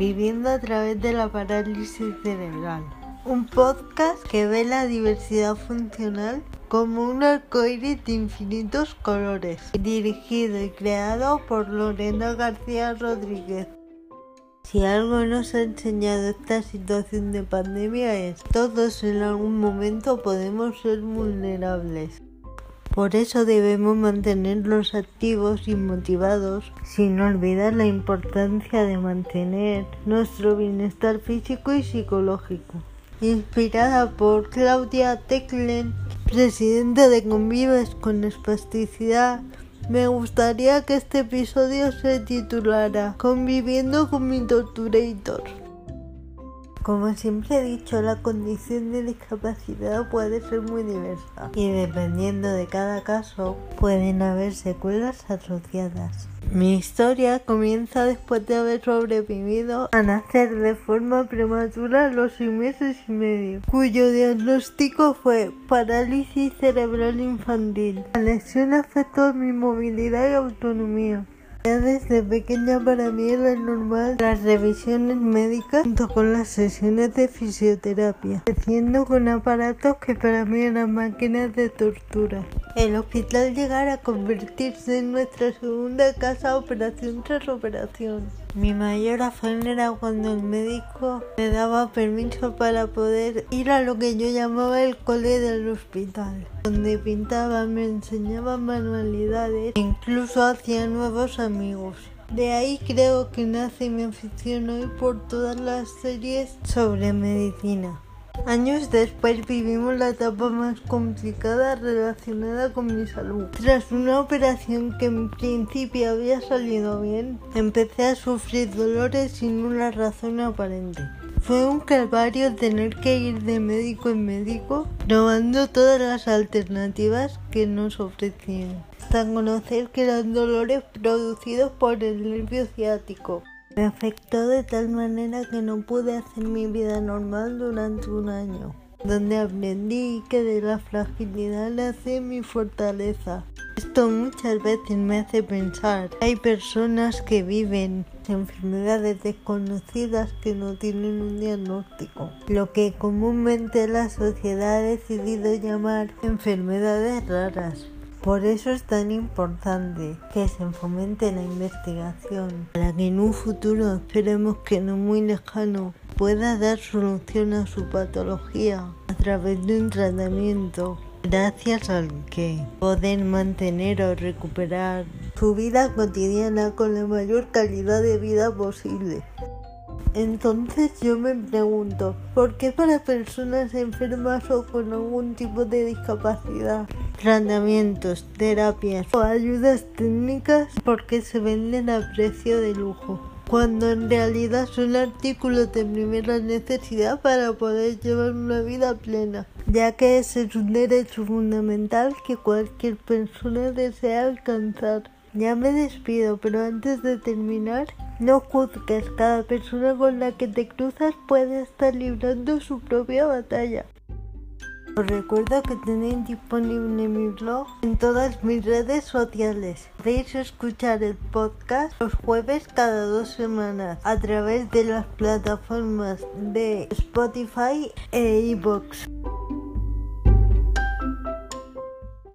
Viviendo a través de la parálisis cerebral. Un podcast que ve la diversidad funcional como un arcoíris de infinitos colores, dirigido y creado por Lorena García Rodríguez. Si algo nos ha enseñado esta situación de pandemia es todos en algún momento podemos ser vulnerables. Por eso debemos mantenerlos activos y motivados, sin olvidar la importancia de mantener nuestro bienestar físico y psicológico. Inspirada por Claudia Teclen, presidenta de Convives con Espasticidad, me gustaría que este episodio se titulara Conviviendo con mi torturator. Como siempre he dicho, la condición de discapacidad puede ser muy diversa y dependiendo de cada caso pueden haber secuelas asociadas. Mi historia comienza después de haber sobrevivido a nacer de forma prematura a los seis meses y medio, cuyo diagnóstico fue parálisis cerebral infantil. La lesión afectó mi movilidad y autonomía. Ya desde pequeña para mí era normal las revisiones médicas junto con las sesiones de fisioterapia, creciendo con aparatos que para mí eran máquinas de tortura. El hospital llegara a convertirse en nuestra segunda casa operación tras operación. Mi mayor afán era cuando el médico me daba permiso para poder ir a lo que yo llamaba el cole del hospital, donde pintaba, me enseñaba manualidades incluso hacía nuevos amigos. De ahí creo que nace mi afición hoy por todas las series sobre medicina. Años después vivimos la etapa más complicada relacionada con mi salud. Tras una operación que en principio había salido bien, empecé a sufrir dolores sin una razón aparente. Fue un calvario tener que ir de médico en médico, probando todas las alternativas que nos ofrecían, hasta conocer que eran dolores producidos por el nervio ciático. Me afectó de tal manera que no pude hacer mi vida normal durante un año, donde aprendí que de la fragilidad nace mi fortaleza. Esto muchas veces me hace pensar, hay personas que viven enfermedades desconocidas que no tienen un diagnóstico, lo que comúnmente la sociedad ha decidido llamar enfermedades raras. Por eso es tan importante que se fomente la investigación para que en un futuro, esperemos que no muy lejano, pueda dar solución a su patología a través de un tratamiento gracias al que pueden mantener o recuperar su vida cotidiana con la mayor calidad de vida posible. Entonces yo me pregunto, ¿por qué para personas enfermas o con algún tipo de discapacidad, tratamientos, terapias o ayudas técnicas, por qué se venden a precio de lujo? Cuando en realidad son artículos de primera necesidad para poder llevar una vida plena, ya que ese es un derecho fundamental que cualquier persona desea alcanzar. Ya me despido, pero antes de terminar, no juzgues, cada persona con la que te cruzas puede estar librando su propia batalla. Os recuerdo que tenéis disponible mi blog en todas mis redes sociales. Podéis escuchar el podcast los jueves cada dos semanas a través de las plataformas de Spotify e iBox.